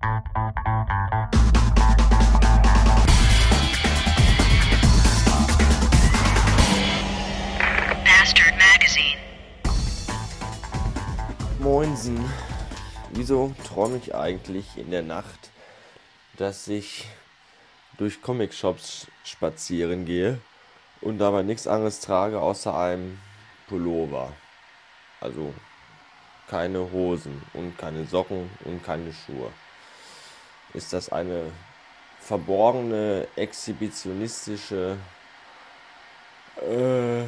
Bastard Magazine. Moinsen. Wieso träume ich eigentlich in der Nacht, dass ich durch Comic-Shops spazieren gehe und dabei nichts anderes trage außer einem Pullover? Also keine Hosen und keine Socken und keine Schuhe. Ist das eine verborgene, exhibitionistische äh,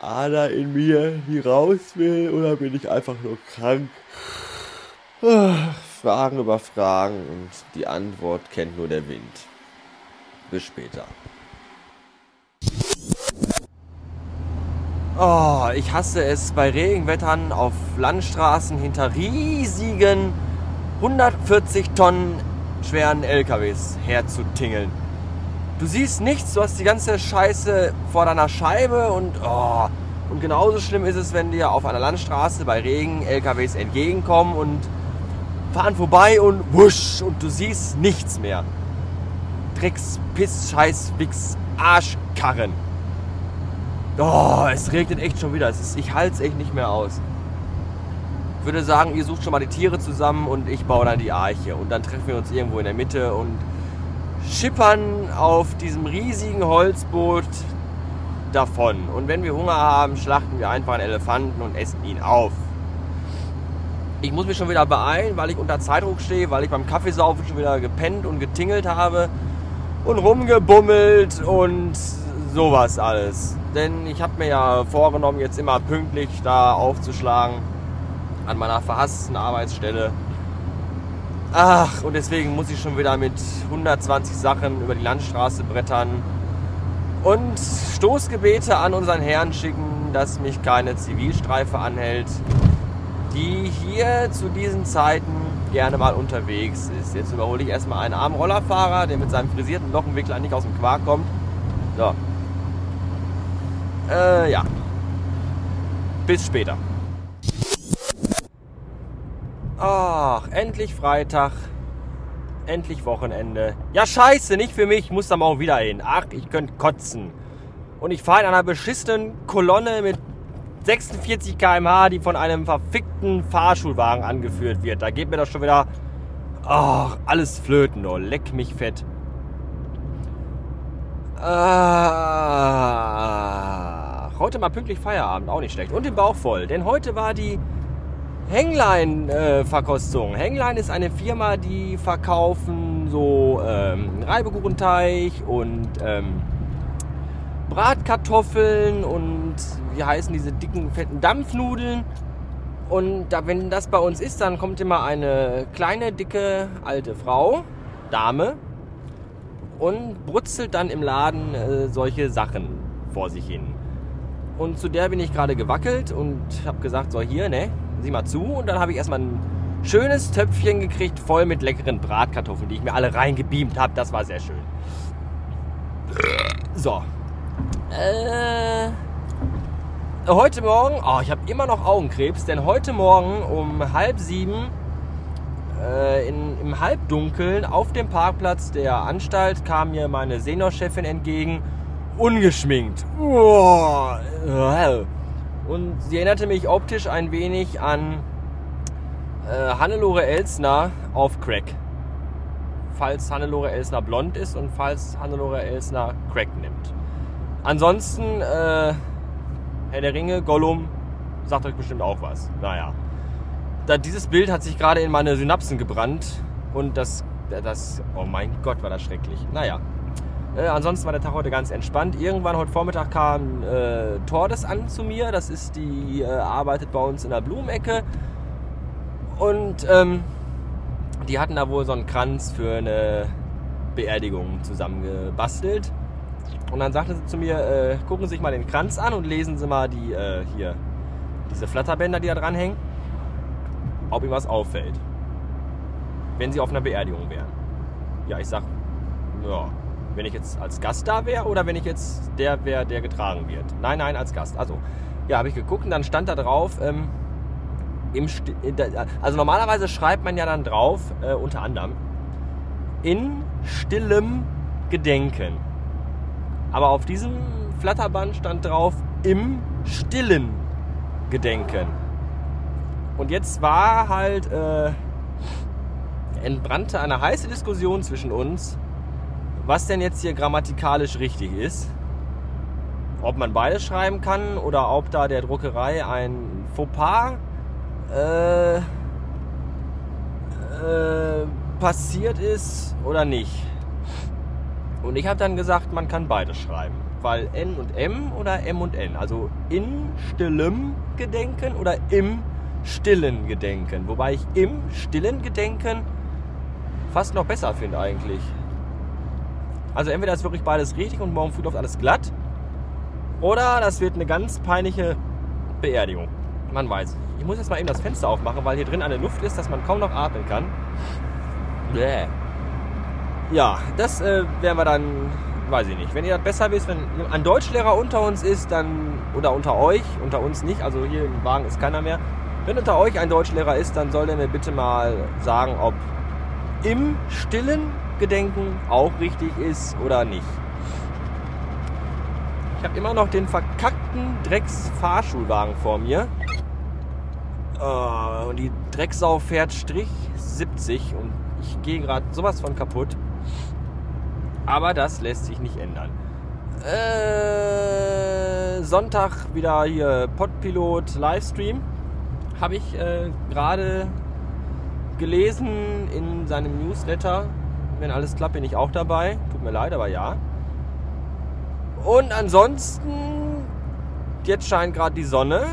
Ader in mir, die raus will, oder bin ich einfach nur krank? Fragen über Fragen und die Antwort kennt nur der Wind. Bis später. Oh, ich hasse es bei Regenwettern auf Landstraßen hinter riesigen 140 Tonnen schweren LKWs herzutingeln. Du siehst nichts, du hast die ganze Scheiße vor deiner Scheibe und oh, und genauso schlimm ist es, wenn dir auf einer Landstraße bei Regen LKWs entgegenkommen und fahren vorbei und wusch und du siehst nichts mehr. Drecks, Piss, Scheiß, Wix, Arschkarren. Oh, es regnet echt schon wieder. Ist, ich halte es echt nicht mehr aus. Ich würde sagen, ihr sucht schon mal die Tiere zusammen und ich baue dann die Arche. Und dann treffen wir uns irgendwo in der Mitte und schippern auf diesem riesigen Holzboot davon. Und wenn wir Hunger haben, schlachten wir einfach einen Elefanten und essen ihn auf. Ich muss mich schon wieder beeilen, weil ich unter Zeitdruck stehe, weil ich beim Kaffeesaufen schon wieder gepennt und getingelt habe und rumgebummelt und sowas alles. Denn ich habe mir ja vorgenommen, jetzt immer pünktlich da aufzuschlagen an meiner verhassten Arbeitsstelle. Ach, und deswegen muss ich schon wieder mit 120 Sachen über die Landstraße brettern und Stoßgebete an unseren Herrn schicken, dass mich keine Zivilstreife anhält, die hier zu diesen Zeiten gerne mal unterwegs ist. Jetzt überhole ich erstmal einen armen Rollerfahrer, der mit seinem frisierten Lockenwickler nicht aus dem Quark kommt. So. Äh, ja. Bis später. Ach, endlich Freitag. Endlich Wochenende. Ja, scheiße, nicht für mich. Ich muss da morgen wieder hin. Ach, ich könnte kotzen. Und ich fahre in einer beschissenen Kolonne mit 46 km/h, die von einem verfickten Fahrschulwagen angeführt wird. Da geht mir das schon wieder. Ach, alles flöten, oh, leck mich fett. Ah, heute mal pünktlich Feierabend, auch nicht schlecht. Und den Bauch voll, denn heute war die Henglein-Verkostung. Henglein ist eine Firma, die verkaufen so ähm, Reibekuchenteig und ähm, Bratkartoffeln und wie heißen diese dicken, fetten Dampfnudeln. Und da, wenn das bei uns ist, dann kommt immer eine kleine, dicke, alte Frau, Dame, und brutzelt dann im Laden äh, solche Sachen vor sich hin. Und zu der bin ich gerade gewackelt und habe gesagt, so hier, ne, sieh mal zu. Und dann habe ich erstmal ein schönes Töpfchen gekriegt, voll mit leckeren Bratkartoffeln, die ich mir alle reingebeamt habe. Das war sehr schön. So. Äh, heute Morgen, oh, ich habe immer noch Augenkrebs, denn heute Morgen um halb sieben äh, in, im Halbdunkeln auf dem Parkplatz der Anstalt kam mir meine Seniorchefin entgegen, ungeschminkt. Uah, äh, und sie erinnerte mich optisch ein wenig an äh, Hannelore Elsner auf Crack. Falls Hannelore Elsner blond ist und falls Hannelore Elsner Crack nimmt. Ansonsten, äh, Herr der Ringe, Gollum, sagt euch bestimmt auch was. Naja. Da, dieses Bild hat sich gerade in meine Synapsen gebrannt und das, das, oh mein Gott, war das schrecklich. Naja. Äh, ansonsten war der Tag heute ganz entspannt. Irgendwann heute Vormittag kam äh, Tordes an zu mir. Das ist die, äh, arbeitet bei uns in der Blumenecke. Und ähm, die hatten da wohl so einen Kranz für eine Beerdigung zusammengebastelt. Und dann sagte sie zu mir, äh, gucken Sie sich mal den Kranz an und lesen Sie mal die äh, hier diese Flatterbänder, die da dranhängen, ob Ihnen was auffällt. Wenn Sie auf einer Beerdigung wären. Ja, ich sag, ja, wenn ich jetzt als Gast da wäre oder wenn ich jetzt der wäre, der getragen wird. Nein, nein, als Gast. Also, ja, habe ich geguckt und dann stand da drauf, ähm, im äh, also normalerweise schreibt man ja dann drauf, äh, unter anderem, in stillem Gedenken. Aber auf diesem Flatterband stand drauf, im stillen Gedenken. Und jetzt war halt, äh, entbrannte eine heiße Diskussion zwischen uns, was denn jetzt hier grammatikalisch richtig ist. Ob man beides schreiben kann oder ob da der Druckerei ein Fauxpas äh, äh, passiert ist oder nicht. Und ich habe dann gesagt, man kann beides schreiben. Weil N und M oder M und N. Also in stillem Gedenken oder im stillen Gedenken. Wobei ich im stillen Gedenken fast noch besser finde eigentlich. Also entweder ist wirklich beides richtig und morgen früh läuft alles glatt. Oder das wird eine ganz peinliche Beerdigung. Man weiß. Ich muss jetzt mal eben das Fenster aufmachen, weil hier drin eine Luft ist, dass man kaum noch atmen kann. Bäh. Ja, das äh, werden wir dann, weiß ich nicht. Wenn ihr das besser wisst, wenn ein Deutschlehrer unter uns ist, dann, oder unter euch, unter uns nicht, also hier im Wagen ist keiner mehr. Wenn unter euch ein Deutschlehrer ist, dann soll der mir bitte mal sagen, ob im stillen Gedenken auch richtig ist oder nicht. Ich habe immer noch den verkackten Drecks-Fahrschulwagen vor mir. Äh, und die Drecksau fährt Strich 70 und ich gehe gerade sowas von kaputt. Aber das lässt sich nicht ändern. Äh, Sonntag wieder hier Podpilot Livestream. Habe ich äh, gerade gelesen in seinem Newsletter. Wenn alles klappt, bin ich auch dabei. Tut mir leid, aber ja. Und ansonsten, jetzt scheint gerade die Sonne.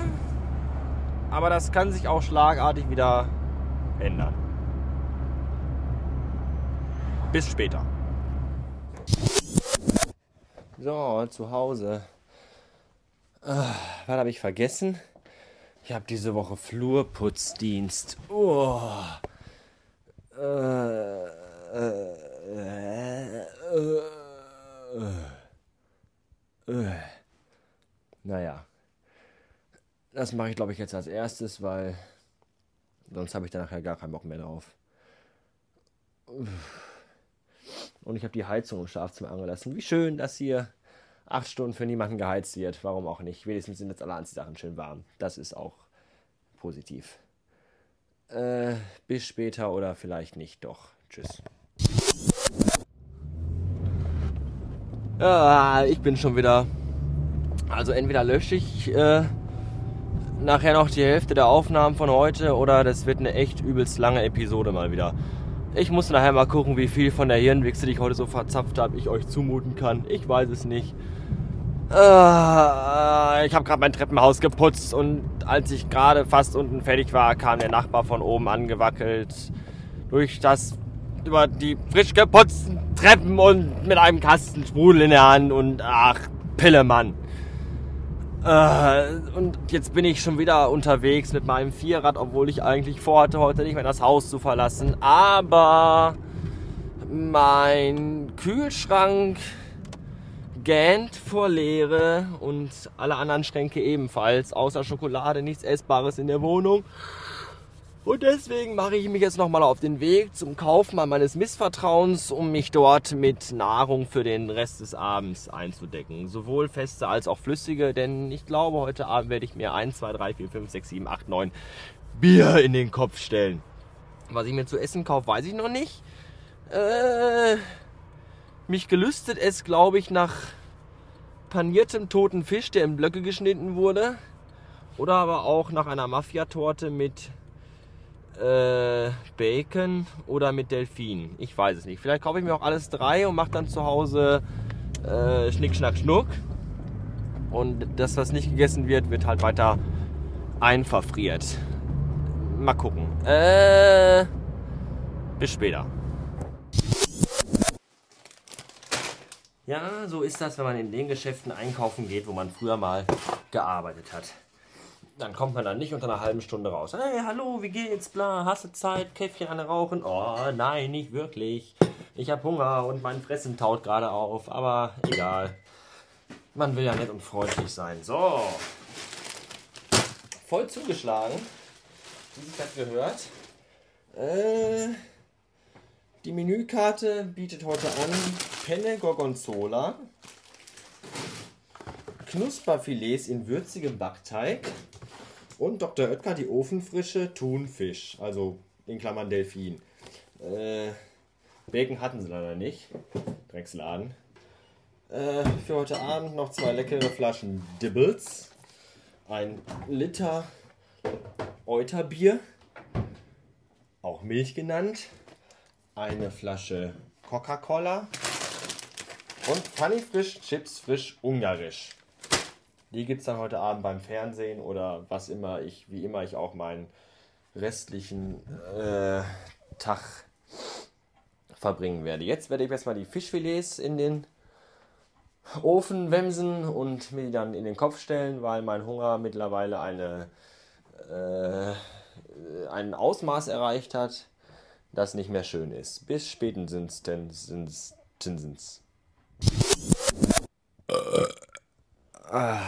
Aber das kann sich auch schlagartig wieder ändern. Bis später. So, zu Hause. Ah, was habe ich vergessen? Ich habe diese Woche Flurputzdienst. Oh. Naja. Das mache ich, glaube ich, jetzt als erstes, weil sonst habe ich da nachher gar keinen Bock mehr drauf. Und ich habe die Heizung im Schlafzimmer angelassen. Wie schön, dass hier acht Stunden für niemanden geheizt wird. Warum auch nicht? Wenigstens sind jetzt alle Anziehsachen schön warm. Das ist auch positiv. Äh, bis später oder vielleicht nicht. Doch. Tschüss. Ja, ich bin schon wieder. Also entweder lösche ich äh, nachher noch die Hälfte der Aufnahmen von heute oder das wird eine echt übelst lange Episode mal wieder. Ich muss nachher mal gucken, wie viel von der Hirnwichse, die ich heute so verzapft habe, ich euch zumuten kann. Ich weiß es nicht. Äh, ich habe gerade mein Treppenhaus geputzt und als ich gerade fast unten fertig war, kam der Nachbar von oben angewackelt durch das über die frisch geputzten Treppen und mit einem Kasten Sprudel in der Hand und ach, Pillemann. Äh, und jetzt bin ich schon wieder unterwegs mit meinem Vierrad, obwohl ich eigentlich vorhatte, heute nicht mehr das Haus zu verlassen. Aber mein Kühlschrank gähnt vor Leere und alle anderen Schränke ebenfalls. Außer Schokolade, nichts Essbares in der Wohnung. Und deswegen mache ich mich jetzt nochmal auf den Weg zum Kaufmann meines Missvertrauens, um mich dort mit Nahrung für den Rest des Abends einzudecken. Sowohl feste als auch flüssige, denn ich glaube, heute Abend werde ich mir 1, 2, 3, 4, 5, 6, 7, 8, 9 Bier in den Kopf stellen. Was ich mir zu essen kaufe, weiß ich noch nicht. Äh, mich gelüstet es, glaube ich, nach paniertem toten Fisch, der in Blöcke geschnitten wurde. Oder aber auch nach einer Mafiatorte mit äh, Bacon oder mit Delfin. Ich weiß es nicht. Vielleicht kaufe ich mir auch alles drei und mache dann zu Hause äh, Schnick, Schnack, Schnuck. Und das, was nicht gegessen wird, wird halt weiter einverfriert. Mal gucken. Äh, bis später. Ja, so ist das, wenn man in den Geschäften einkaufen geht, wo man früher mal gearbeitet hat. Dann kommt man dann nicht unter einer halben Stunde raus. Hey, hallo, wie geht's? Bla, hast du Zeit? Käffchen eine rauchen? Oh, nein, nicht wirklich. Ich habe Hunger und mein Fressen taut gerade auf, aber egal. Man will ja nett und freundlich sein. So. Voll zugeschlagen. wie sich das gehört. Äh, die Menükarte bietet heute an Penne Gorgonzola, Knusperfilets in würzigem Backteig und Dr. Oetker die ofenfrische Thunfisch, also in Klammern Delfin. Äh, Bacon hatten sie leider nicht. Drecksladen. Äh, für heute Abend noch zwei leckere Flaschen Dibbles. Ein Liter Euterbier, auch Milch genannt. Eine Flasche Coca-Cola und Funny Frisch Chips Frisch Ungarisch. Die gibt es dann heute Abend beim Fernsehen oder was immer ich, wie immer ich auch meinen restlichen äh, Tag verbringen werde. Jetzt werde ich erstmal die Fischfilets in den Ofen wemsen und mir die dann in den Kopf stellen, weil mein Hunger mittlerweile eine, äh, ein Ausmaß erreicht hat, das nicht mehr schön ist. Bis spätestens. Tinsens. Ah.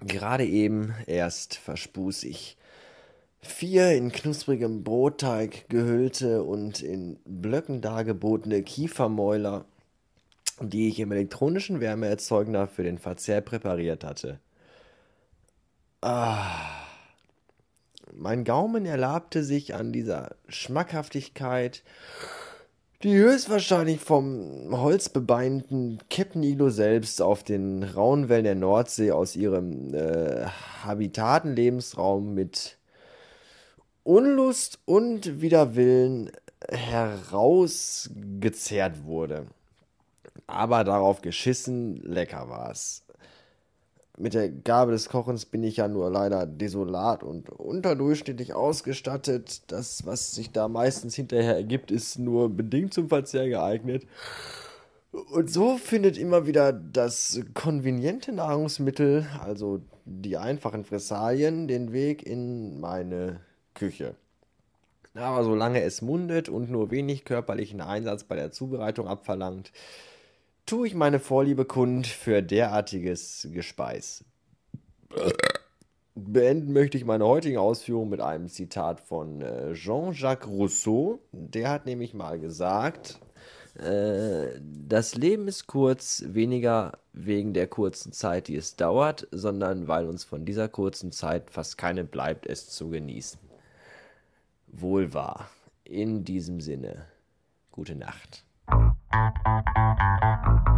Gerade eben erst verspuß ich vier in knusprigem Brotteig gehüllte und in Blöcken dargebotene Kiefermäuler, die ich im elektronischen Wärmeerzeugner für den Verzehr präpariert hatte. Ah. Mein Gaumen erlabte sich an dieser Schmackhaftigkeit, die höchstwahrscheinlich vom holzbebeinten Kepnilo selbst auf den rauen Wellen der Nordsee aus ihrem äh, Habitatenlebensraum mit Unlust und Widerwillen herausgezerrt wurde. Aber darauf geschissen, lecker war's. Mit der Gabe des Kochens bin ich ja nur leider desolat und unterdurchschnittlich ausgestattet. Das, was sich da meistens hinterher ergibt, ist nur bedingt zum Verzehr geeignet. Und so findet immer wieder das konveniente Nahrungsmittel, also die einfachen Fressalien, den Weg in meine Küche. Aber solange es mundet und nur wenig körperlichen Einsatz bei der Zubereitung abverlangt, tue ich meine Vorliebe kund für derartiges Gespeis. Beenden möchte ich meine heutigen Ausführungen mit einem Zitat von äh, Jean-Jacques Rousseau. Der hat nämlich mal gesagt, äh, das Leben ist kurz, weniger wegen der kurzen Zeit, die es dauert, sondern weil uns von dieser kurzen Zeit fast keine bleibt, es zu genießen wohl wahr. In diesem Sinne, gute Nacht. Thank you.